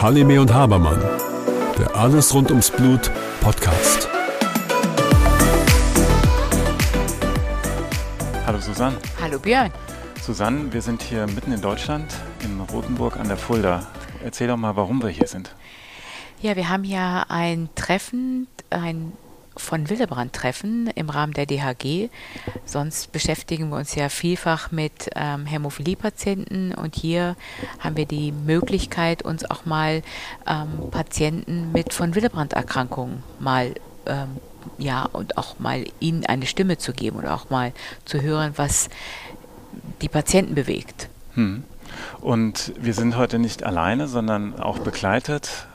Halime und Habermann, der Alles rund ums Blut Podcast. Hallo Susanne. Hallo Björn. Susanne, wir sind hier mitten in Deutschland, in Rothenburg an der Fulda. Erzähl doch mal, warum wir hier sind. Ja, wir haben ja ein Treffen, ein von Willebrand-Treffen im Rahmen der DHG. Sonst beschäftigen wir uns ja vielfach mit ähm, Hämophilie-Patienten und hier haben wir die Möglichkeit, uns auch mal ähm, Patienten mit von Willebrand-Erkrankungen mal ähm, ja und auch mal ihnen eine Stimme zu geben und auch mal zu hören, was die Patienten bewegt. Hm. Und wir sind heute nicht alleine, sondern auch begleitet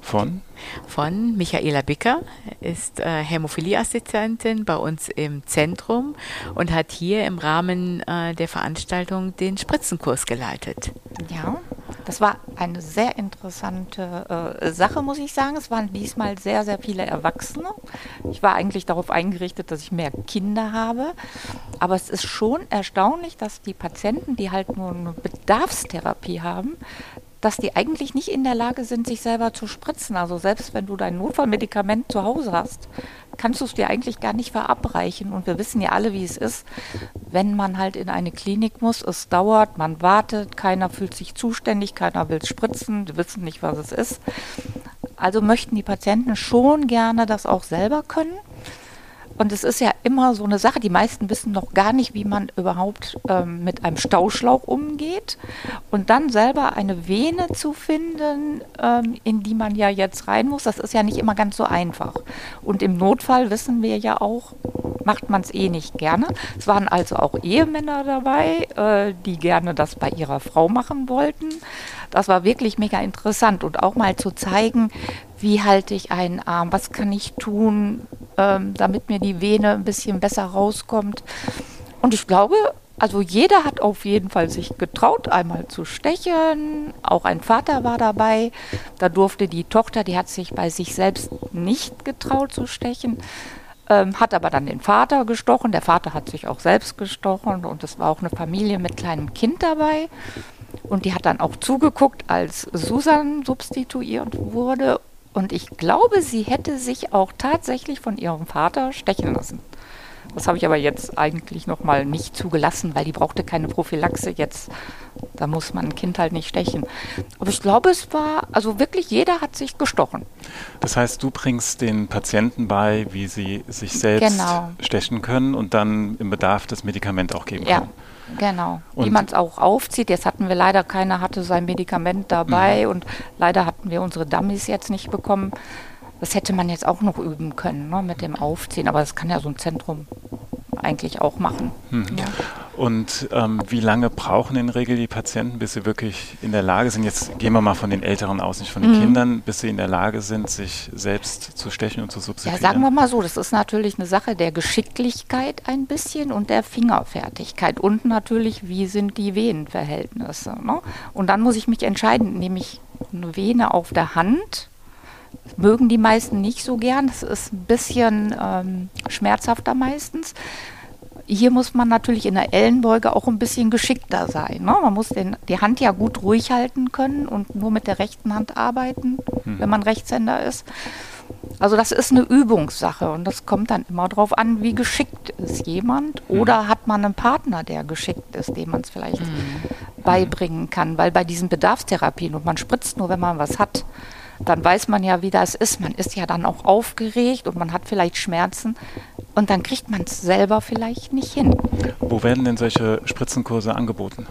von? Von Michaela Bicker, ist äh, Hämophilieassistentin bei uns im Zentrum und hat hier im Rahmen äh, der Veranstaltung den Spritzenkurs geleitet. Ja, das war eine sehr interessante äh, Sache, muss ich sagen. Es waren diesmal sehr, sehr viele Erwachsene. Ich war eigentlich darauf eingerichtet, dass ich mehr Kinder habe. Aber es ist schon erstaunlich, dass die Patienten, die halt nur eine Bedarfstherapie haben, dass die eigentlich nicht in der Lage sind, sich selber zu spritzen. Also selbst wenn du dein Notfallmedikament zu Hause hast, kannst du es dir eigentlich gar nicht verabreichen. Und wir wissen ja alle, wie es ist, wenn man halt in eine Klinik muss. Es dauert, man wartet, keiner fühlt sich zuständig, keiner will spritzen, die wissen nicht, was es ist. Also möchten die Patienten schon gerne das auch selber können. Und es ist ja immer so eine Sache, die meisten wissen noch gar nicht, wie man überhaupt ähm, mit einem Stauschlauch umgeht. Und dann selber eine Vene zu finden, ähm, in die man ja jetzt rein muss, das ist ja nicht immer ganz so einfach. Und im Notfall wissen wir ja auch, macht man es eh nicht gerne. Es waren also auch Ehemänner dabei, äh, die gerne das bei ihrer Frau machen wollten. Das war wirklich mega interessant und auch mal zu zeigen, wie halte ich einen Arm, was kann ich tun, ähm, damit mir die Vene ein bisschen besser rauskommt. Und ich glaube, also jeder hat auf jeden Fall sich getraut, einmal zu stechen. Auch ein Vater war dabei. Da durfte die Tochter, die hat sich bei sich selbst nicht getraut zu stechen, ähm, hat aber dann den Vater gestochen. Der Vater hat sich auch selbst gestochen und es war auch eine Familie mit kleinem Kind dabei. Und die hat dann auch zugeguckt, als Susan substituiert wurde und ich glaube, sie hätte sich auch tatsächlich von ihrem Vater stechen lassen. Das habe ich aber jetzt eigentlich nochmal nicht zugelassen, weil die brauchte keine Prophylaxe jetzt. Da muss man ein Kind halt nicht stechen. Aber ich glaube, es war, also wirklich jeder hat sich gestochen. Das heißt, du bringst den Patienten bei, wie sie sich selbst genau. stechen können und dann im Bedarf das Medikament auch geben können. Ja. Genau, und wie man es auch aufzieht. Jetzt hatten wir leider, keiner hatte sein Medikament dabei mhm. und leider hatten wir unsere Dummies jetzt nicht bekommen. Das hätte man jetzt auch noch üben können ne, mit dem Aufziehen, aber das kann ja so ein Zentrum eigentlich auch machen. Mhm. Ja. Und ähm, wie lange brauchen in der Regel die Patienten, bis sie wirklich in der Lage sind, jetzt gehen wir mal von den Älteren aus, nicht von den mhm. Kindern, bis sie in der Lage sind, sich selbst zu stechen und zu substituieren? Ja, sagen wir mal so, das ist natürlich eine Sache der Geschicklichkeit ein bisschen und der Fingerfertigkeit und natürlich, wie sind die Venenverhältnisse. Ne? Und dann muss ich mich entscheiden, nehme ich eine Vene auf der Hand, mögen die meisten nicht so gern. Das ist ein bisschen ähm, schmerzhafter meistens hier muss man natürlich in der Ellenbeuge auch ein bisschen geschickter sein. Ne? Man muss den, die Hand ja gut ruhig halten können und nur mit der rechten Hand arbeiten, mhm. wenn man Rechtshänder ist. Also das ist eine Übungssache und das kommt dann immer darauf an, wie geschickt ist jemand mhm. oder hat man einen Partner, der geschickt ist, dem man es vielleicht mhm. beibringen kann. Weil bei diesen Bedarfstherapien und man spritzt nur, wenn man was hat, dann weiß man ja, wie das ist. Man ist ja dann auch aufgeregt und man hat vielleicht Schmerzen und dann kriegt man es selber vielleicht nicht hin. Wo werden denn solche Spritzenkurse angeboten?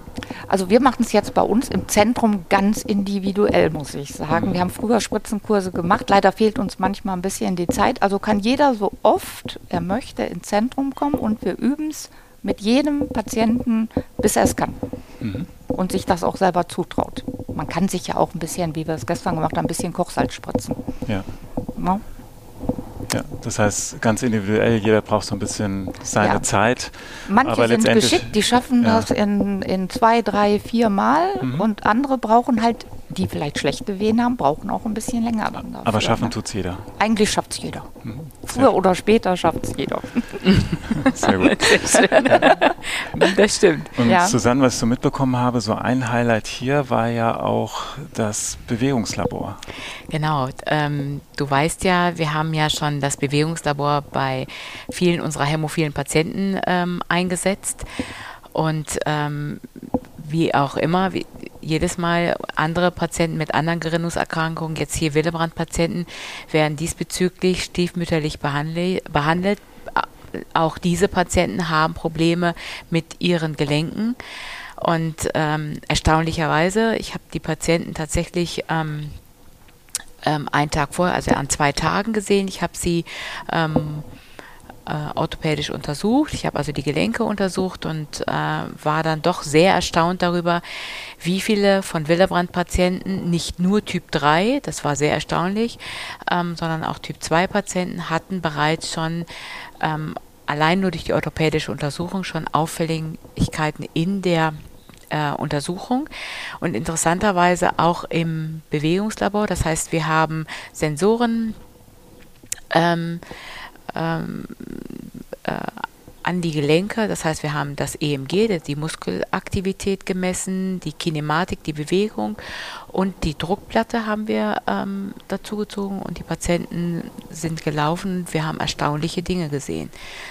Also wir machen es jetzt bei uns im Zentrum ganz individuell, muss ich sagen. Mhm. Wir haben früher Spritzenkurse gemacht. Leider fehlt uns manchmal ein bisschen die Zeit. Also kann jeder so oft er möchte ins Zentrum kommen und wir üben es mit jedem Patienten, bis er es kann. Mhm. Und sich das auch selber zutraut. Man kann sich ja auch ein bisschen, wie wir es gestern gemacht haben, ein bisschen Kochsalz spritzen. Ja. ja. Ja, das heißt ganz individuell, jeder braucht so ein bisschen seine ja. Zeit. Manche sind geschickt, die schaffen ja. das in, in zwei, drei, vier Mal mhm. und andere brauchen halt die vielleicht schlechte Venen haben, brauchen auch ein bisschen länger. Dann dafür, Aber schaffen ne? tut's jeder. Eigentlich schafft es jeder. Mhm. Früher oder später schafft es jeder. Sehr gut. Das stimmt. Und Ja. Susanne, was ich so mitbekommen habe, so ein Highlight hier war ja auch das Bewegungslabor. Genau. Ähm, du weißt ja, wir haben ja schon das Bewegungslabor bei vielen unserer hämophilen Patienten ähm, eingesetzt. Und ähm, wie auch immer, wie, jedes Mal andere Patienten mit anderen Gerinnungserkrankungen, jetzt hier Willebrand-Patienten, werden diesbezüglich stiefmütterlich behandelt. Auch diese Patienten haben Probleme mit ihren Gelenken. Und ähm, erstaunlicherweise, ich habe die Patienten tatsächlich ähm, ähm, einen Tag vorher, also an zwei Tagen gesehen. Ich habe sie ähm, äh, orthopädisch untersucht. Ich habe also die Gelenke untersucht und äh, war dann doch sehr erstaunt darüber, wie viele von Willebrand-Patienten, nicht nur Typ 3, das war sehr erstaunlich, ähm, sondern auch Typ 2-Patienten hatten bereits schon ähm, allein nur durch die orthopädische Untersuchung schon Auffälligkeiten in der äh, Untersuchung und interessanterweise auch im Bewegungslabor. Das heißt, wir haben Sensoren ähm, ähm, äh, an die Gelenke. Das heißt, wir haben das EMG, die Muskelaktivität gemessen, die Kinematik, die Bewegung und die Druckplatte haben wir ähm, dazu gezogen und die Patienten sind gelaufen. Wir haben erstaunliche Dinge gesehen.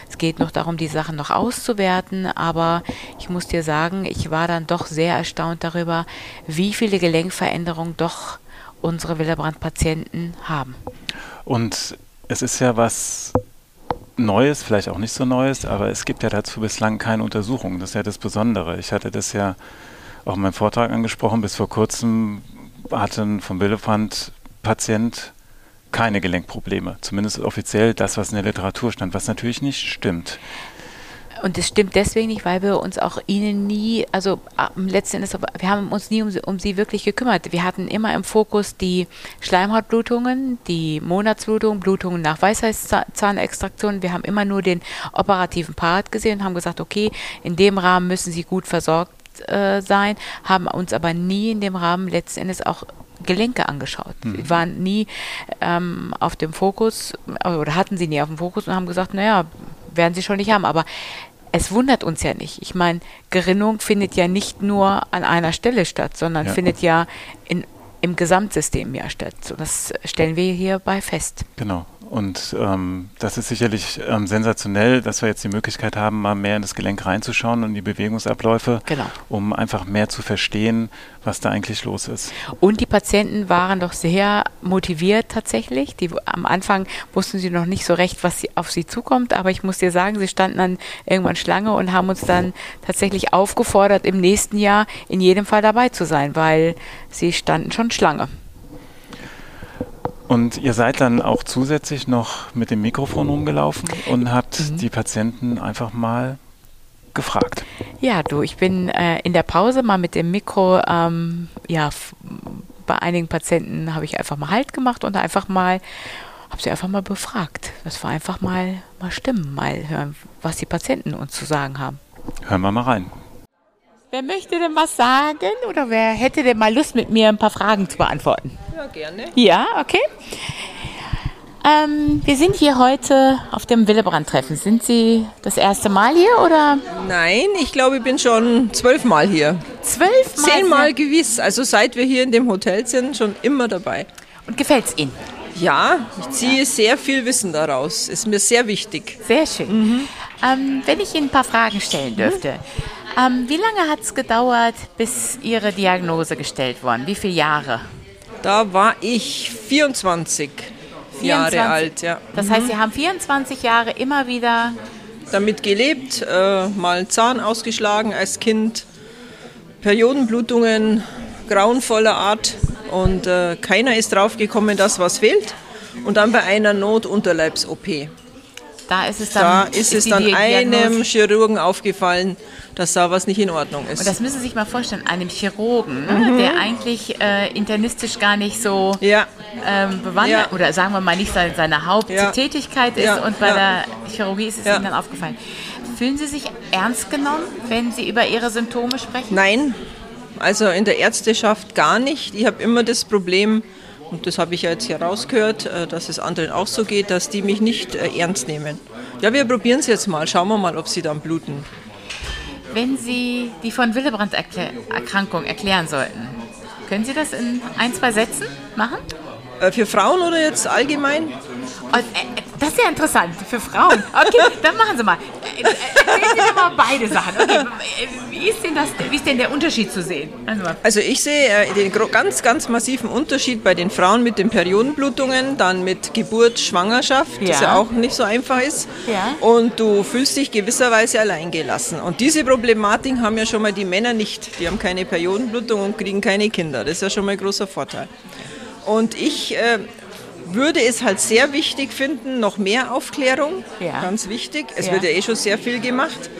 Es geht noch darum, die Sachen noch auszuwerten, aber ich muss dir sagen, ich war dann doch sehr erstaunt darüber, wie viele Gelenkveränderungen doch unsere Willebrand-Patienten haben. Und es ist ja was Neues, vielleicht auch nicht so Neues, aber es gibt ja dazu bislang keine Untersuchungen. Das ist ja das Besondere. Ich hatte das ja auch in meinem Vortrag angesprochen. Bis vor kurzem hatte ein vom Billefant Patient keine Gelenkprobleme. Zumindest offiziell das, was in der Literatur stand, was natürlich nicht stimmt. Und das stimmt deswegen nicht, weil wir uns auch ihnen nie, also am letzten Endes, wir haben uns nie um sie, um sie wirklich gekümmert. Wir hatten immer im Fokus die Schleimhautblutungen, die Monatsblutungen, Blutungen nach Weisheitszahnextraktion. Wir haben immer nur den operativen Part gesehen und haben gesagt, okay, in dem Rahmen müssen sie gut versorgt äh, sein, haben uns aber nie in dem Rahmen letzten Endes auch Gelenke angeschaut. Sie waren nie ähm, auf dem Fokus oder hatten sie nie auf dem Fokus und haben gesagt, naja, werden sie schon nicht haben. Aber es wundert uns ja nicht. Ich meine, Gerinnung findet ja nicht nur an einer Stelle statt, sondern Ja. findet ja in, im Gesamtsystem ja statt. So, das stellen wir hierbei fest. Genau. Und ähm, das ist sicherlich ähm, sensationell, dass wir jetzt die Möglichkeit haben, mal mehr in das Gelenk reinzuschauen und die Bewegungsabläufe, Genau. um einfach mehr zu verstehen, was da eigentlich los ist. Und die Patienten waren doch sehr motiviert tatsächlich. Die, am Anfang wussten sie noch nicht so recht, was sie, auf sie zukommt, aber ich muss dir sagen, sie standen dann irgendwann Schlange und haben uns dann tatsächlich aufgefordert, im nächsten Jahr in jedem Fall dabei zu sein, weil sie standen schon Schlange. Und ihr seid dann auch zusätzlich noch mit dem Mikrofon rumgelaufen und habt Mhm. die Patienten einfach mal gefragt. Ja, du, ich bin äh, in der Pause mal mit dem Mikro, ähm, ja, bei einigen Patienten habe ich einfach mal Halt gemacht und einfach mal, habe sie einfach mal befragt. Das war einfach mal, mal stimmen, mal hören, was die Patienten uns zu sagen haben. Hören wir mal rein. Wer möchte denn was sagen oder wer hätte denn mal Lust, mit mir ein paar Fragen zu beantworten? Ja, gerne. Ja, okay. Ähm, wir sind hier heute auf dem Willebrand-Treffen. Sind Sie das erste Mal hier oder Nein, ich glaube, ich bin schon zwölfmal hier. zwölf Mal? Zehnmal gewiss. Also seit wir hier in dem Hotel sind, schon immer dabei. Und gefällt es Ihnen? Ja, ich ziehe sehr viel Wissen daraus. Ist mir sehr wichtig. Sehr schön. Ähm, wenn ich Ihnen ein paar Fragen stellen dürfte. Ähm, wie lange hat es gedauert, bis Ihre Diagnose gestellt worden? Wie viele Jahre? Da war ich 24, Jahre 24. alt. Ja. Das heißt, Sie haben 24 Jahre immer wieder. Damit gelebt, äh, mal Zahn ausgeschlagen als Kind, Periodenblutungen grauenvoller Art und äh, keiner ist draufgekommen, dass was fehlt. Und dann bei einer Notunterleibs-OP. Da ist es dann. Da ist es dann Diagnose- einem Chirurgen aufgefallen, dass da was nicht in Ordnung Und ist. das müssen Sie sich mal vorstellen, einem Chirurgen, ne, der eigentlich äh, internistisch gar nicht so ja, ähm, bewandert, Ja. oder sagen wir mal nicht seine, seine Haupttätigkeit ist Ja, und bei der Chirurgie ist es. Ihnen dann aufgefallen. Fühlen Sie sich ernst genommen, wenn Sie über Ihre Symptome sprechen? nein, also in der Ärzteschaft gar nicht. Ich habe immer das Problem, und das habe ich ja jetzt hier rausgehört, äh, dass es anderen auch so geht, dass die mich nicht äh, ernst nehmen. Ja, wir probieren es jetzt mal. Schauen wir mal, ob sie dann bluten. Wenn Sie die von Willebrand-Erkrankung erklären sollten, können Sie das in ein, zwei Sätzen machen? Äh, für Frauen oder jetzt allgemein? Das ist ja interessant für Frauen. Okay, dann machen Sie mal. Äh, erzählen Sie mir mal beide Sachen. Okay, wie, ist denn das, wie ist denn der Unterschied zu sehen? Also, also ich sehe den ganz, ganz massiven Unterschied bei den Frauen mit den Periodenblutungen, dann mit Geburt, Schwangerschaft, ja. das ja auch nicht so einfach ist. Ja. Und du fühlst dich gewisserweise alleingelassen. Und diese Problematik haben ja schon mal die Männer nicht. Die haben keine Periodenblutung und kriegen keine Kinder. Das ist ja schon mal ein großer Vorteil. Und ich äh, würde es halt sehr wichtig finden, noch mehr Aufklärung, ja. ganz wichtig. Es ja. wird ja eh schon sehr viel gemacht.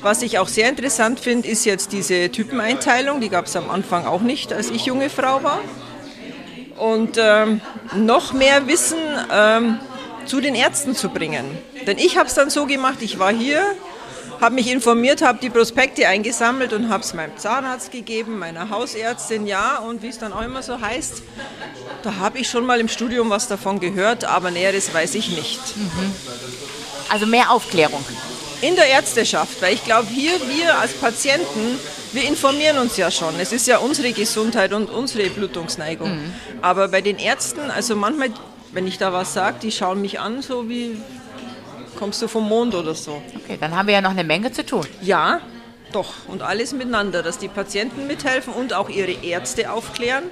Was ich auch sehr interessant finde, ist jetzt diese Typeneinteilung. Die gab es am Anfang auch nicht, als ich junge Frau war. Und ähm, noch mehr Wissen ähm, zu den Ärzten zu bringen. Denn ich habe es dann so gemacht, ich war hier habe mich informiert, habe die Prospekte eingesammelt und habe es meinem Zahnarzt gegeben, meiner Hausärztin, ja, und wie es dann auch immer so heißt, da habe ich schon mal im Studium was davon gehört, aber Näheres weiß ich nicht. Mhm. Also mehr Aufklärung. In der Ärzteschaft, weil ich glaube, hier wir als Patienten, wir informieren uns ja schon. Es ist ja unsere Gesundheit und unsere Blutungsneigung. Mhm. Aber bei den Ärzten, also manchmal, wenn ich da was sage, die schauen mich an, so wie, kommst du vom Mond oder so. Okay, dann haben wir ja noch eine Menge zu tun. Ja, doch. Und alles miteinander, dass die Patienten mithelfen und auch ihre Ärzte aufklären,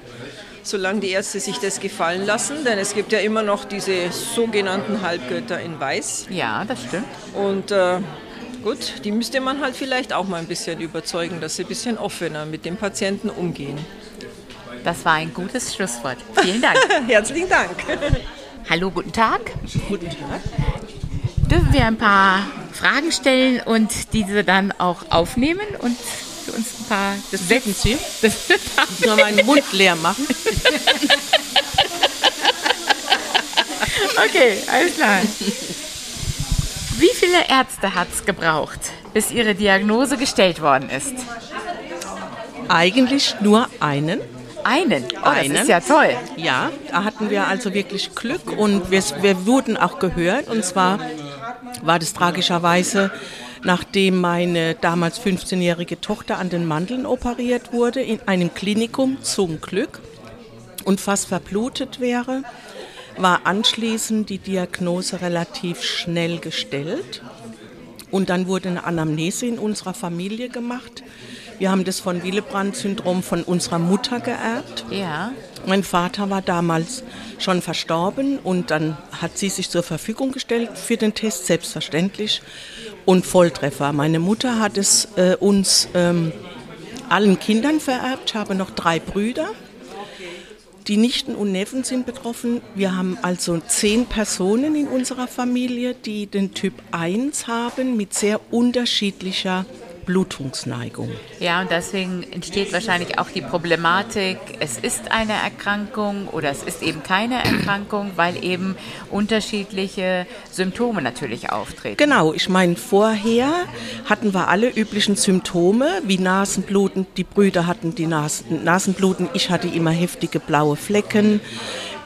solange die Ärzte sich das gefallen lassen. Denn es gibt ja immer noch diese sogenannten Halbgötter in Weiß. Ja, das stimmt. Und äh, gut, die müsste man halt vielleicht auch mal ein bisschen überzeugen, dass sie ein bisschen offener mit dem Patienten umgehen. Das war ein gutes Schlusswort. Vielen Dank. Herzlichen Dank. Hallo, guten Tag. Guten Tag dürfen wir ein paar Fragen stellen und diese dann auch aufnehmen und für uns ein paar das Säcken ziehen. Das nur meinen Mund leer machen. okay, alles klar. Wie viele Ärzte hat es gebraucht, bis Ihre Diagnose gestellt worden ist? Eigentlich nur einen. Einen? Oh, einen. das ist ja toll. Ja, da hatten wir also wirklich Glück und wir, wir wurden auch gehört. Und zwar war das tragischerweise, nachdem meine damals 15-jährige Tochter an den Mandeln operiert wurde, in einem Klinikum zum Glück und fast verblutet wäre, war anschließend die Diagnose relativ schnell gestellt. Und dann wurde eine Anamnese in unserer Familie gemacht. Wir haben das von Willebrand-Syndrom von unserer Mutter geerbt. Ja. Mein Vater war damals schon verstorben und dann hat sie sich zur Verfügung gestellt für den Test, selbstverständlich. Und Volltreffer. Meine Mutter hat es äh, uns ähm, allen Kindern vererbt. Ich habe noch drei Brüder. Die Nichten und Neffen sind betroffen. Wir haben also zehn Personen in unserer Familie, die den Typ 1 haben mit sehr unterschiedlicher Blutungsneigung. Ja, und deswegen entsteht wahrscheinlich auch die Problematik, es ist eine Erkrankung oder es ist eben keine Erkrankung, weil eben unterschiedliche Symptome natürlich auftreten. Genau, ich meine, vorher hatten wir alle üblichen Symptome, wie Nasenbluten, die Brüder hatten die Nasen, Nasenbluten, ich hatte immer heftige blaue Flecken.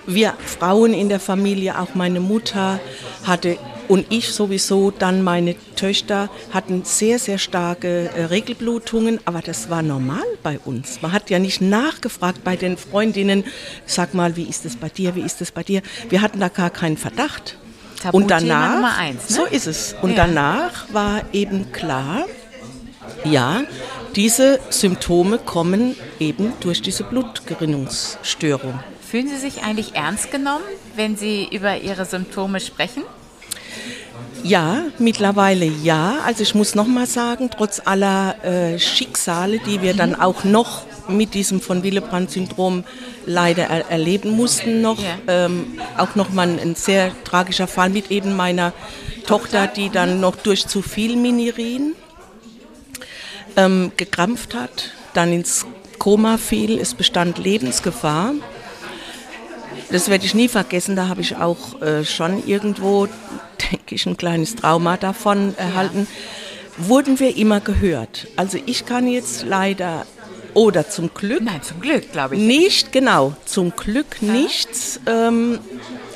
Wir Frauen in der Familie, auch meine Mutter, hatte und ich sowieso, dann meine Töchter hatten sehr, sehr starke äh, Regelblutungen, aber das war normal bei uns. Man hat ja nicht nachgefragt bei den Freundinnen, sag mal, wie ist es bei dir, wie ist es bei dir? Wir hatten da gar keinen Verdacht. und danach, Nummer eins, ne? so ist es. Und ja. danach war eben klar, ja, diese Symptome kommen eben durch diese Blutgerinnungsstörung. Fühlen Sie sich eigentlich ernst genommen, wenn Sie über Ihre Symptome sprechen? Ja, mittlerweile ja. Also ich muss noch mal sagen, trotz aller äh, Schicksale, die wir dann auch noch mit diesem von Willebrand-Syndrom leider er erleben mussten, noch ja. ähm, auch noch mal ein, sehr tragischer Fall mit eben meiner Tochter, die dann noch durch zu viel Minirin ähm, gekrampft hat, dann ins Koma fiel. Es bestand Lebensgefahr. Das werde ich nie vergessen. Da habe ich auch äh, schon irgendwo denke ich, ein kleines Trauma davon erhalten, ja. wurden wir immer gehört. Also ich kann jetzt leider oder zum Glück. Nein, zum Glück, glaube ich. Nicht, genau, zum Glück ja. nichts, ähm,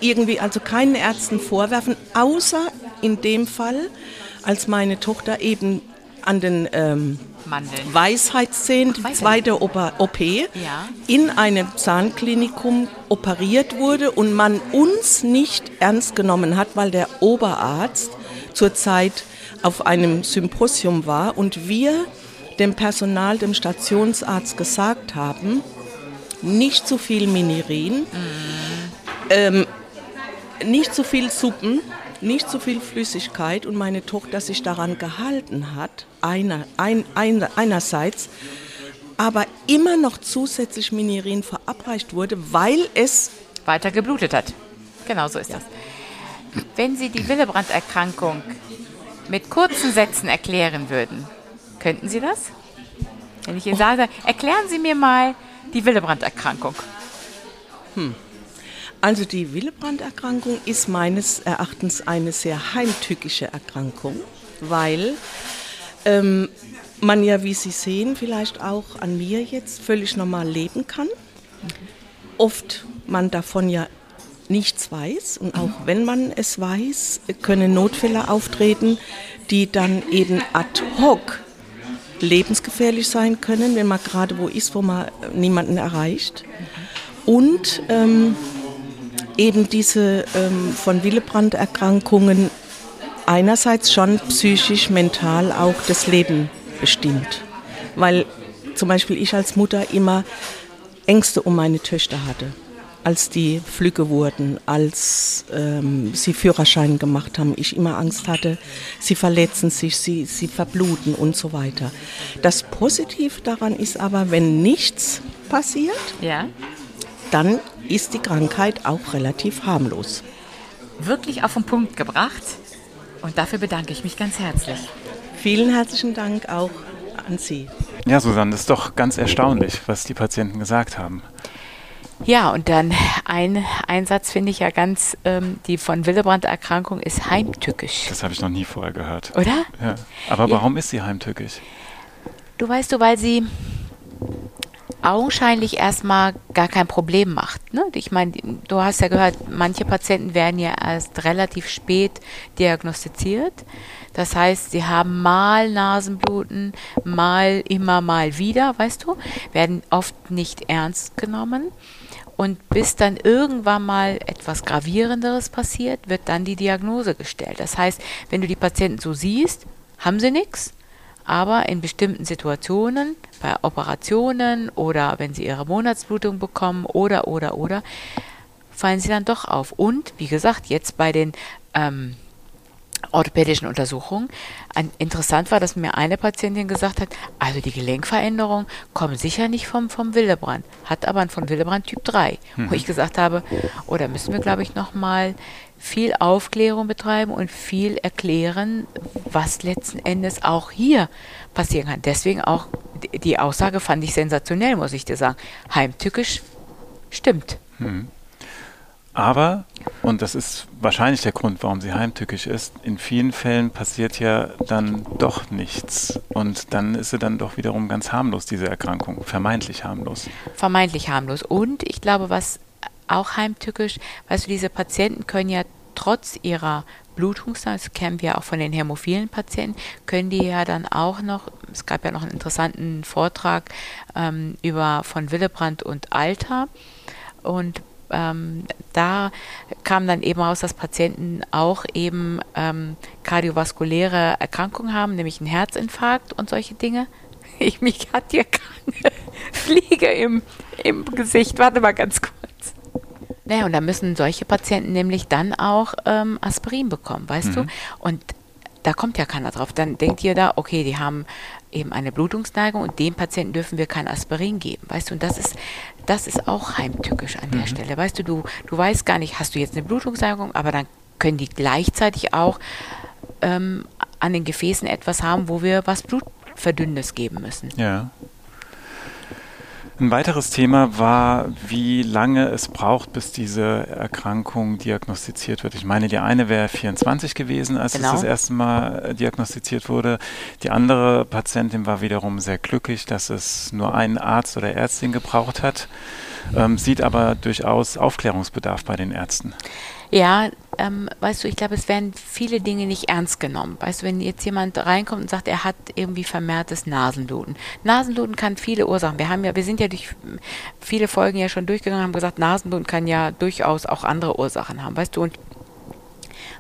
irgendwie also keinen Ärzten vorwerfen, außer in dem Fall, als meine Tochter eben an den ähm, Weisheitszähnen, die zweite OP, ja. in einem Zahnklinikum operiert wurde und man uns nicht ernst genommen hat, weil der Oberarzt zurzeit auf einem Symposium war und wir dem Personal, dem Stationsarzt gesagt haben, nicht zu viel Minirin, mhm. ähm, nicht zu viel Suppen, nicht zu viel Flüssigkeit und meine Tochter sich daran gehalten hat, einer, ein, ein, einerseits, aber immer noch zusätzlich Minirin verabreicht wurde, weil es weiter geblutet hat. Genau so ist ja. das. Wenn Sie die Willebrand-Erkrankung mit kurzen Sätzen erklären würden, könnten Sie das? Wenn ich Ihnen oh. sage, erklären Sie mir mal die Willebrand-Erkrankung. Hm. Also die Willebrand-Erkrankung ist meines Erachtens eine sehr heimtückische Erkrankung, weil ähm, man ja, wie Sie sehen, vielleicht auch an mir jetzt völlig normal leben kann. Oft man davon ja nichts weiß und auch wenn man es weiß, können Notfälle auftreten, die dann eben ad hoc lebensgefährlich sein können, wenn man gerade wo ist, wo man niemanden erreicht. Und ähm, eben diese ähm, von Willebrand-Erkrankungen einerseits schon psychisch, mental auch das Leben bestimmt. Weil zum Beispiel ich als Mutter immer Ängste um meine Töchter hatte, als die Flügge wurden, als ähm, sie Führerschein gemacht haben. Ich immer Angst hatte, sie verletzen sich, sie, sie verbluten und so weiter. Das Positive daran ist aber, wenn nichts passiert, ja. Dann ist die Krankheit auch relativ harmlos. Wirklich auf den Punkt gebracht und dafür bedanke ich mich ganz herzlich. Vielen herzlichen Dank auch an Sie. Ja, Susanne, das ist doch ganz erstaunlich, was die Patienten gesagt haben. Ja, und dann ein Einsatz finde ich ja ganz, ähm, die von Willebrand-Erkrankung ist heimtückisch. Das habe ich noch nie vorher gehört. Oder? Ja. Aber warum ist sie heimtückisch? Du weißt du, weil sie augenscheinlich erstmal gar kein Problem macht. Ne? Ich meine, du hast ja gehört, manche Patienten werden ja erst relativ spät diagnostiziert. Das heißt, sie haben mal Nasenbluten, mal immer mal wieder, weißt du, werden oft nicht ernst genommen. Und bis dann irgendwann mal etwas Gravierenderes passiert, wird dann die Diagnose gestellt. Das heißt, wenn du die Patienten so siehst, haben sie nichts, aber in bestimmten Situationen, bei Operationen oder wenn sie ihre Monatsblutung bekommen oder, oder, oder, fallen sie dann doch auf. Und wie gesagt, jetzt bei den ähm, orthopädischen Untersuchungen. Ein, interessant war, dass mir eine Patientin gesagt hat, also die Gelenkveränderungen kommen sicher nicht vom, vom Willebrand, hat aber einen von Willebrand Typ 3. Mhm. Wo ich gesagt habe, oder oh, müssen wir, glaube ich, nochmal viel Aufklärung betreiben und viel erklären, was letzten Endes auch hier passieren kann. Deswegen auch die Aussage fand ich sensationell, muss ich dir sagen. Heimtückisch stimmt. Mhm. Aber, und das ist wahrscheinlich der Grund, warum sie heimtückisch ist, in vielen Fällen passiert ja dann doch nichts. Und dann ist sie dann doch wiederum ganz harmlos, diese Erkrankung. Vermeintlich harmlos. Vermeintlich harmlos. Und ich glaube, was auch heimtückisch, weißt du, diese Patienten können ja trotz ihrer Blutungsnahme, das kennen wir auch von den hämophilen Patienten, können die ja dann auch noch, es gab ja noch einen interessanten Vortrag ähm, über von Willebrand und Alter. Und ähm, da kam dann eben raus, dass Patienten auch eben ähm, kardiovaskuläre Erkrankungen haben, nämlich einen Herzinfarkt und solche Dinge. Ich, mich hat hier keine Fliege im, im Gesicht. Warte mal ganz kurz. Naja, und da müssen solche Patienten nämlich dann auch ähm, Aspirin bekommen, weißt mhm. du? Und da kommt ja keiner drauf. Dann denkt ihr da, okay, die haben eben eine Blutungsneigung und dem Patienten dürfen wir kein Aspirin geben. Weißt du, und das ist, das ist auch heimtückisch an der mhm. Stelle. Weißt du, du, du weißt gar nicht, hast du jetzt eine Blutungsneigung, aber dann können die gleichzeitig auch ähm, an den Gefäßen etwas haben, wo wir was Blutverdünnendes geben müssen. Ja. Ein weiteres Thema war, wie lange es braucht, bis diese Erkrankung diagnostiziert wird. Ich meine, die eine wäre 24 gewesen, als genau. es das erste Mal äh, diagnostiziert wurde. Die andere Patientin war wiederum sehr glücklich, dass es nur einen Arzt oder Ärztin gebraucht hat, ähm, sieht aber durchaus Aufklärungsbedarf bei den Ärzten. Ja, ähm, weißt du, ich glaube, es werden viele Dinge nicht ernst genommen. Weißt du, wenn jetzt jemand reinkommt und sagt, er hat irgendwie vermehrtes Nasenbluten. Nasenbluten kann viele Ursachen. Wir haben ja, wir sind ja durch viele Folgen ja schon durchgegangen, haben gesagt, Nasenbluten kann ja durchaus auch andere Ursachen haben, weißt du, und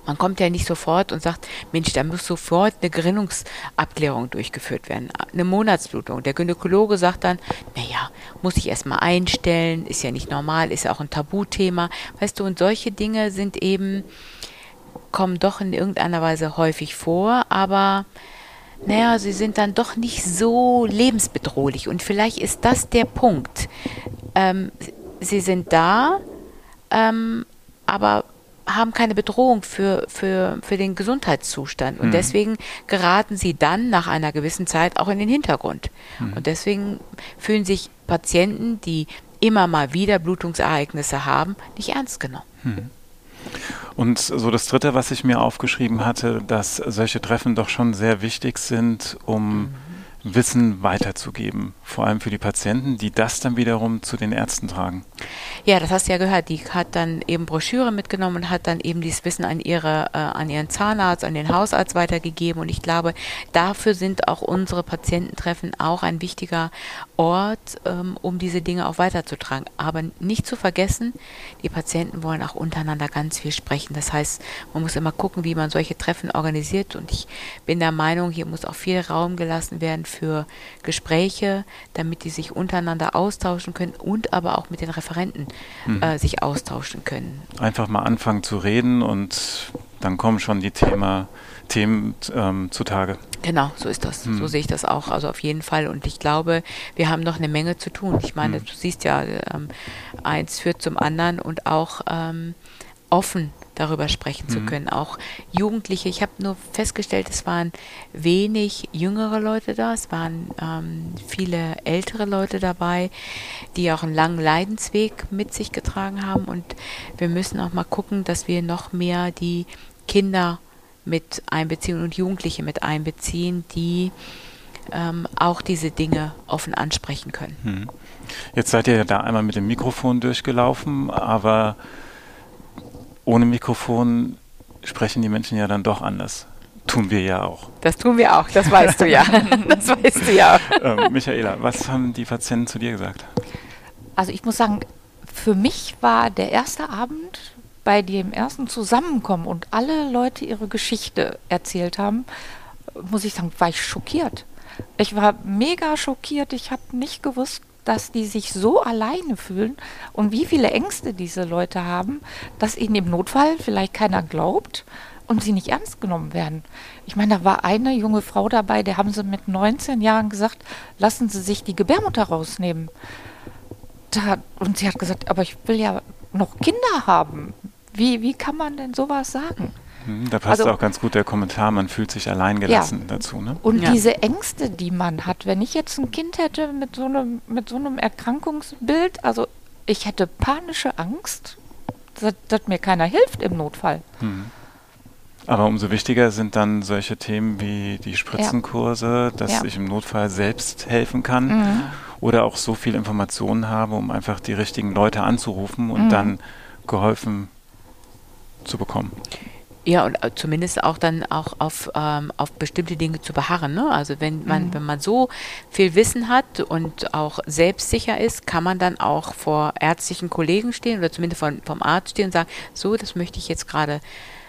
man kommt ja nicht sofort und sagt, Mensch, da muss sofort eine Gerinnungsabklärung durchgeführt werden, eine Monatsblutung. Der Gynäkologe sagt dann, naja, muss ich erstmal einstellen, ist ja nicht normal, ist ja auch ein Tabuthema. Weißt du, und solche Dinge sind eben, kommen doch in irgendeiner Weise häufig vor, aber naja, sie sind dann doch nicht so lebensbedrohlich. Und vielleicht ist das der Punkt. Ähm, sie sind da, ähm, aber haben keine Bedrohung für, für, für den Gesundheitszustand. Und mhm. deswegen geraten sie dann nach einer gewissen Zeit auch in den Hintergrund. Mhm. Und deswegen fühlen sich Patienten, die immer mal wieder Blutungsereignisse haben, nicht ernst genommen. Mhm. Und so das Dritte, was ich mir aufgeschrieben hatte, dass solche Treffen doch schon sehr wichtig sind, um mhm. Wissen weiterzugeben, vor allem für die Patienten, die das dann wiederum zu den Ärzten tragen. Ja, das hast du ja gehört. Die hat dann eben Broschüre mitgenommen und hat dann eben dieses Wissen an ihre, äh, an ihren Zahnarzt, an den Hausarzt weitergegeben. Und ich glaube, dafür sind auch unsere Patiententreffen auch ein wichtiger Ort, ähm, um diese Dinge auch weiterzutragen. Aber nicht zu vergessen, die Patienten wollen auch untereinander ganz viel sprechen. Das heißt, man muss immer gucken, wie man solche Treffen organisiert. Und ich bin der Meinung, hier muss auch viel Raum gelassen werden für Gespräche, damit die sich untereinander austauschen können und aber auch mit den Referenten mhm. äh, sich austauschen können. Einfach mal anfangen zu reden und dann kommen schon die Thema, Themen ähm, zutage. Genau, so ist das. Mhm. So sehe ich das auch. Also auf jeden Fall. Und ich glaube, wir haben noch eine Menge zu tun. Ich meine, mhm. du siehst ja, ähm, eins führt zum anderen und auch ähm, offen darüber sprechen mhm. zu können. Auch Jugendliche, ich habe nur festgestellt, es waren wenig jüngere Leute da, es waren ähm, viele ältere Leute dabei, die auch einen langen Leidensweg mit sich getragen haben. Und wir müssen auch mal gucken, dass wir noch mehr die Kinder mit einbeziehen und Jugendliche mit einbeziehen, die ähm, auch diese Dinge offen ansprechen können. Mhm. Jetzt seid ihr ja da einmal mit dem Mikrofon durchgelaufen, aber ohne Mikrofon sprechen die Menschen ja dann doch anders. Tun wir ja auch. Das tun wir auch, das weißt du ja. das weißt du ja. Ähm, Michaela, was haben die Patienten zu dir gesagt? Also ich muss sagen, für mich war der erste Abend bei dem ersten Zusammenkommen und alle Leute ihre Geschichte erzählt haben, muss ich sagen, war ich schockiert. Ich war mega schockiert. Ich habe nicht gewusst, dass die sich so alleine fühlen und wie viele Ängste diese Leute haben, dass ihnen im Notfall vielleicht keiner glaubt und sie nicht ernst genommen werden. Ich meine, da war eine junge Frau dabei, der haben sie mit 19 Jahren gesagt, lassen Sie sich die Gebärmutter rausnehmen. Da, und sie hat gesagt, aber ich will ja noch Kinder haben. Wie, wie kann man denn sowas sagen? Hm, da passt also, auch ganz gut der Kommentar, man fühlt sich alleingelassen ja. dazu. Ne? Und ja. diese Ängste, die man hat, wenn ich jetzt ein Kind hätte mit so einem, mit so einem Erkrankungsbild, also ich hätte panische Angst, dass, dass mir keiner hilft im Notfall. Hm. Aber umso wichtiger sind dann solche Themen wie die Spritzenkurse, dass ja. ich im Notfall selbst helfen kann mhm. oder auch so viel Informationen habe, um einfach die richtigen Leute anzurufen und mhm. dann geholfen zu bekommen. Ja, und äh, zumindest auch dann auch auf, ähm, auf bestimmte Dinge zu beharren. Ne? Also wenn man, mhm. wenn man so viel Wissen hat und auch selbstsicher ist, kann man dann auch vor ärztlichen Kollegen stehen oder zumindest von, vom Arzt stehen und sagen, so, das möchte ich jetzt gerade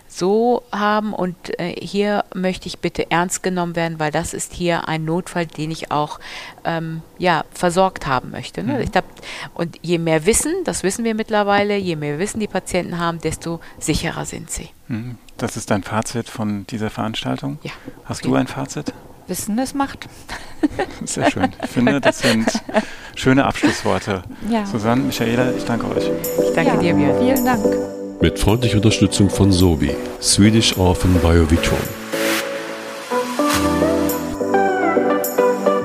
so haben und äh, hier möchte ich bitte ernst genommen werden, weil das ist hier ein Notfall, den ich auch ähm, ja, versorgt haben möchte. Ne? Mhm. Ich glaub, und je mehr Wissen, das wissen wir mittlerweile, je mehr Wissen die Patienten haben, desto sicherer sind sie. Mhm. Das ist dein Fazit von dieser Veranstaltung? Ja. Hast du ein Fazit? Wissen es macht. Sehr schön. Ich finde, das sind schöne Abschlussworte. Ja. Susanne, Michaela, ich danke euch. Ich danke ja, dir, Björn. Vielen Dank. Mit freundlicher Unterstützung von Sobi, Swedish Orphan Biovitron.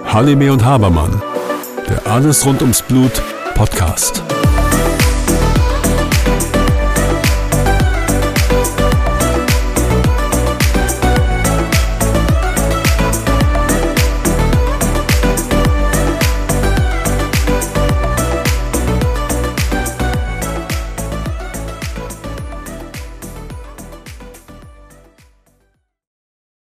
Halime und Habermann, der Alles rund ums Blut Podcast.